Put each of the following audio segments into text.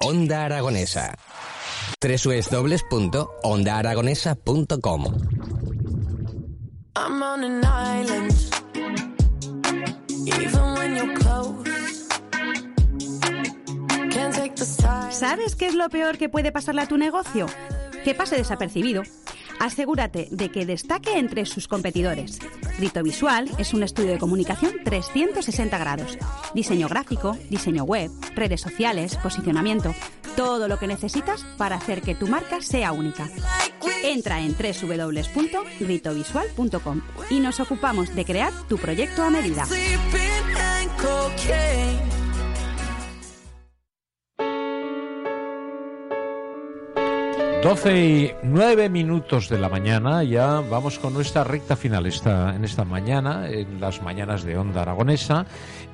Onda Aragonesa. www.ondaaragonesa.com I'm on an island, even when you're close. Can't take the side. ¿Sabes qué es lo peor que puede pasarle a tu negocio? Que pase desapercibido. Asegúrate de que destaque entre sus competidores. Rito Visual es un estudio de comunicación 360 grados. Diseño gráfico, diseño web, redes sociales, posicionamiento. Todo lo que necesitas para hacer que tu marca sea única. Entra en www.ritovisual.com y nos ocupamos de crear tu proyecto a medida. 12 y 9 minutos de la mañana, ya vamos con nuestra recta final esta, en esta mañana, en las mañanas de Onda Aragonesa,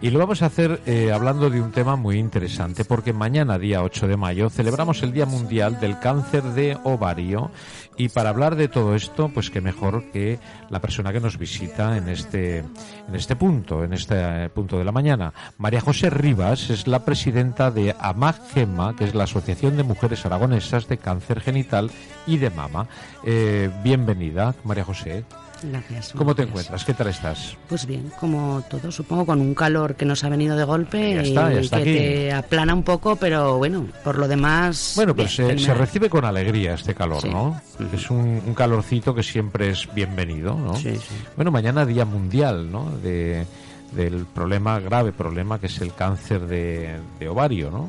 y lo vamos a hacer eh, hablando de un tema muy interesante, porque mañana, día 8 de mayo, celebramos el Día Mundial del Cáncer de Ovario, y para hablar de todo esto, pues qué mejor que la persona que nos visita en este, en este punto, en este punto de la mañana. María José Rivas es la presidenta de AMAGEMA, que es la Asociación de Mujeres Aragonesas de Cáncer Genital y de Mama. Eh, bienvenida, María José. Gracias. ¿Cómo te encuentras? ¿Qué tal estás? Pues bien, como todo, supongo, con un calor que nos ha venido de golpe Ya está, y ya está que aquí. te aplana un poco, pero bueno, por lo demás. Bueno, bien, pues se, se recibe con alegría este calor, Sí. ¿no? Es un, un calorcito que siempre es bienvenido, ¿no? Sí. Bueno, mañana Día Mundial, ¿no? De, del problema, grave problema que es el cáncer de, de ovario, ¿no?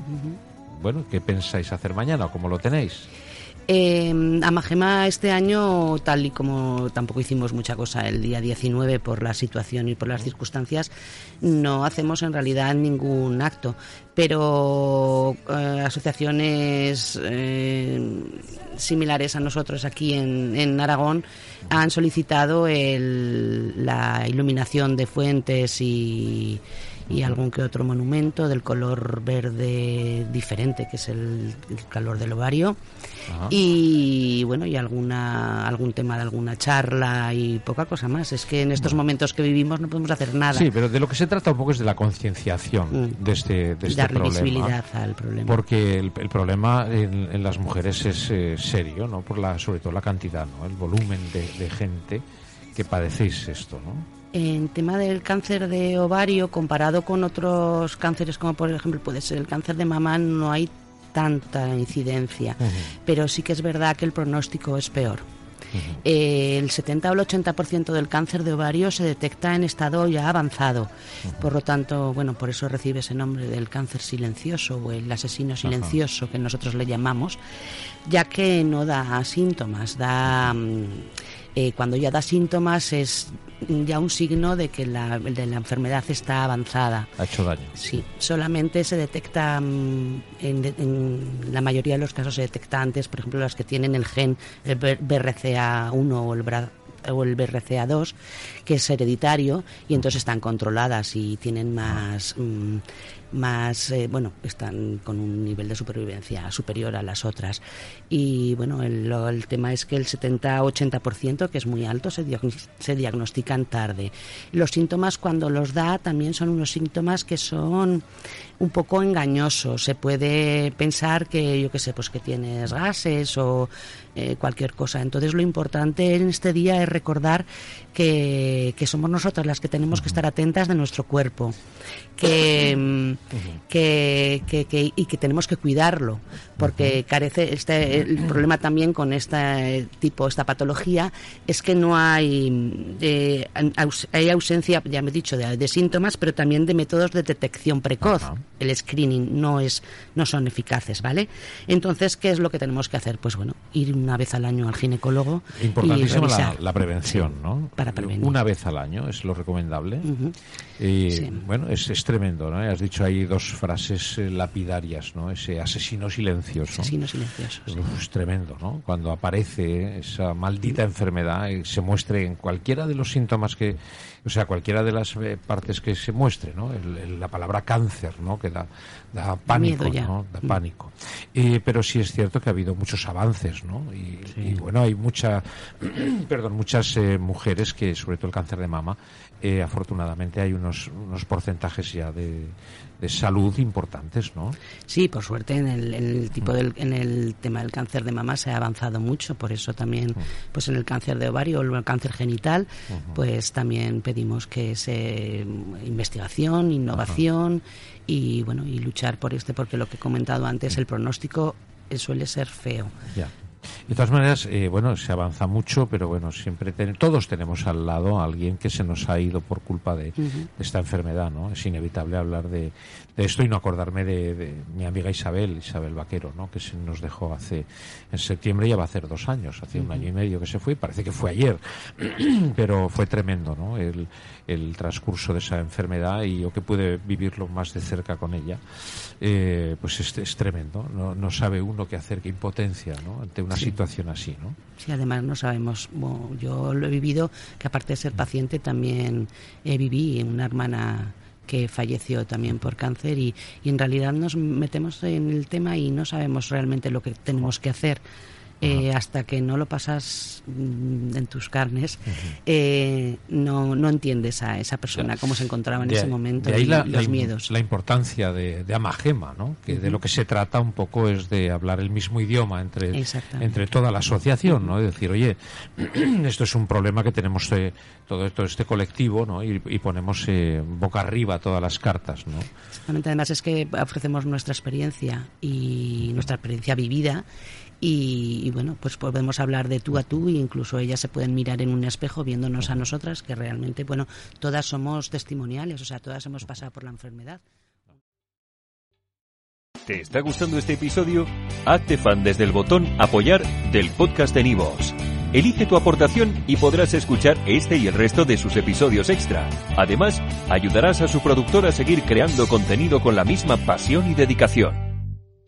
Bueno, ¿qué pensáis hacer mañana cómo lo tenéis? Eh, Amagema este año, tal y como tampoco hicimos mucha cosa el día 19 por la situación y por las circunstancias, no hacemos en realidad ningún acto. Pero eh, asociaciones eh, similares a nosotros aquí en, en Aragón han solicitado el- la iluminación de fuentes y, y algún que otro monumento del color verde diferente, que es el, el color del ovario. Ajá. Y bueno, y alguna algún tema de alguna charla y poca cosa más. Es que en estos momentos que vivimos no podemos hacer nada. Sí, pero de lo que se trata un poco es de la concienciación Mm. de este, de este darle problema. visibilidad al problema. Porque el, el problema en, en las mujeres es eh, serio, ¿no? Por la, sobre todo la cantidad, ¿no? El volumen de, de gente que padecéis esto, ¿no? En tema del cáncer de ovario, comparado con otros cánceres, como por ejemplo puede ser el cáncer de mama, no hay tanta incidencia. Pero sí que es verdad que el pronóstico es peor. Eh, el 70 o el 80% del cáncer de ovario se detecta en estado ya avanzado. Por lo tanto, bueno, por eso recibe ese nombre del cáncer silencioso o el asesino silencioso que nosotros le llamamos, ya que no da síntomas, da mm, eh, cuando ya da síntomas es ya un signo de que la, de la enfermedad está avanzada. Ha hecho daño. Sí, solamente se detecta, mm, en, en la mayoría de los casos se detecta antes, por ejemplo, las que tienen el gen el B- BRCA1 o el, bra- o el BRCA2, que es hereditario, y entonces están controladas y tienen más, mm, más eh, bueno, están con un nivel de supervivencia superior a las otras. Y bueno, el, tema es que el 70-80%, que es muy alto, se, diagnos- se diagnostican tarde. Los síntomas cuando los da también son unos síntomas que son un poco engañosos. Se puede pensar que, yo qué sé, pues que tienes gases o eh, cualquier cosa. Entonces lo importante en este día es recordar que, que somos nosotras las que tenemos que estar atentas de nuestro cuerpo. Que, que, que- que- y que tenemos que cuidarlo porque carece este el problema también con este tipo esta patología es que no hay eh, aus- hay ausencia ya me he dicho de, de síntomas pero también de métodos de detección precoz el screening no es no son eficaces, ¿vale? Entonces, ¿qué es lo que tenemos que hacer? Pues bueno, ir una vez al año al ginecólogo y Importantísima la, la prevención, ¿no? para prevenir. Una vez al año es lo recomendable. Y Sí. bueno, es, es tremendo, ¿no? Has dicho ahí dos frases eh, lapidarias, ¿no? Ese asesino silencioso. Asesinos silenciosos. Uf, es tremendo, ¿no? Cuando aparece esa maldita enfermedad y se muestre en cualquiera de los síntomas que, o sea, cualquiera de las eh, partes que se muestre, ¿no? El- el- la palabra cáncer, ¿no? Que da, da pánico. ¿no? Da Mm. pánico. Eh, pero sí es cierto que ha habido muchos avances, ¿no? Y, y, bueno, hay mucha, perdón, muchas eh, mujeres que, sobre todo el cáncer de mama, eh, afortunadamente hay unos, unos porcentajes ya de, de salud importantes, ¿no? Sí, por suerte en el, en el tipo del, en el tema del cáncer de mama se ha avanzado mucho, por eso también, pues en el cáncer de ovario o el cáncer genital, pues también pedimos que se investigación, innovación y bueno y luchar por este, porque lo que he comentado antes, el pronóstico eh, suele ser feo. De todas maneras, eh, bueno, se avanza mucho, pero bueno, siempre ten- todos tenemos al lado a alguien que se nos ha ido por culpa de, de esta enfermedad, ¿no? Es inevitable hablar de, de esto y no acordarme de, de mi amiga Isabel, Isabel Vaquero, ¿no? Que se nos dejó hace, en septiembre ya va a hacer dos años, hace un año y medio que se fue, parece que fue ayer, pero fue tremendo, ¿no? El, el transcurso de esa enfermedad y yo que pude vivirlo más de cerca con ella, eh, pues es, es tremendo, no, no sabe uno qué hacer, qué impotencia, ¿no? Ante una situación así, ¿no? Sí, además no sabemos, bueno, yo lo he vivido, que aparte de ser paciente también eh, viví en una hermana que falleció también por cáncer y, y en realidad nos metemos en el tema y no sabemos realmente lo que tenemos que hacer. Eh, hasta que no lo pasas mm, en tus carnes, eh, no, no entiendes a esa persona cómo se encontraba en De ese momento de ahí y la, los la miedos. la importancia de, de Amagema, ¿no? Que de lo que se trata un poco es de hablar el mismo idioma entre, entre toda la asociación, ¿no? Es decir, oye, esto es un problema que tenemos eh, todo esto, este colectivo, ¿no? Y, y ponemos eh, boca arriba todas las cartas, ¿no? Exactamente, además es que ofrecemos nuestra experiencia y nuestra experiencia vivida y, y, bueno, pues podemos hablar de tú a tú e incluso ellas se pueden mirar en un espejo viéndonos a nosotras que realmente, bueno, todas somos testimoniales, o sea, todas hemos pasado por la enfermedad. ¿Te está gustando este episodio? Hazte fan desde el botón Apoyar del podcast de Nivos. Elige tu aportación y podrás escuchar este y el resto de sus episodios extra. Además, ayudarás a su productor a seguir creando contenido con la misma pasión y dedicación.